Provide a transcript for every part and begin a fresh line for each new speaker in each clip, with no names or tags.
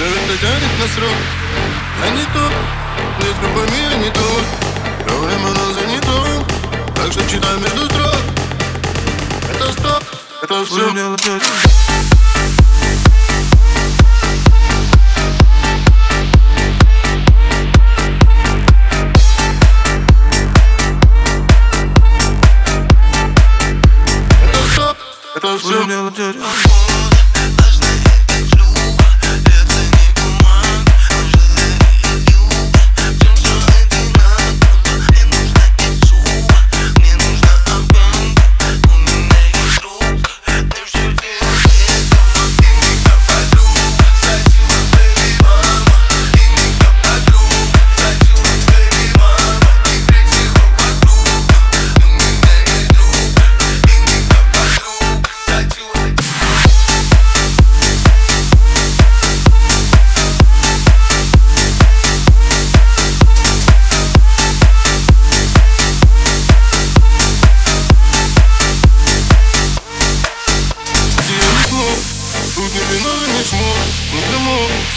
Все это тянет на срок. Я не то, близко по миру не то. Говорим оно занято Так что читай между строк. Это стоп, это все Это. Стоп, это все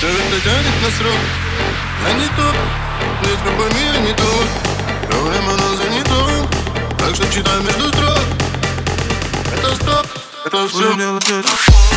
Это тянет на срок. Я не то, близко по миру не то. Говорим оно занято Так что читай между строк Это стоп, это все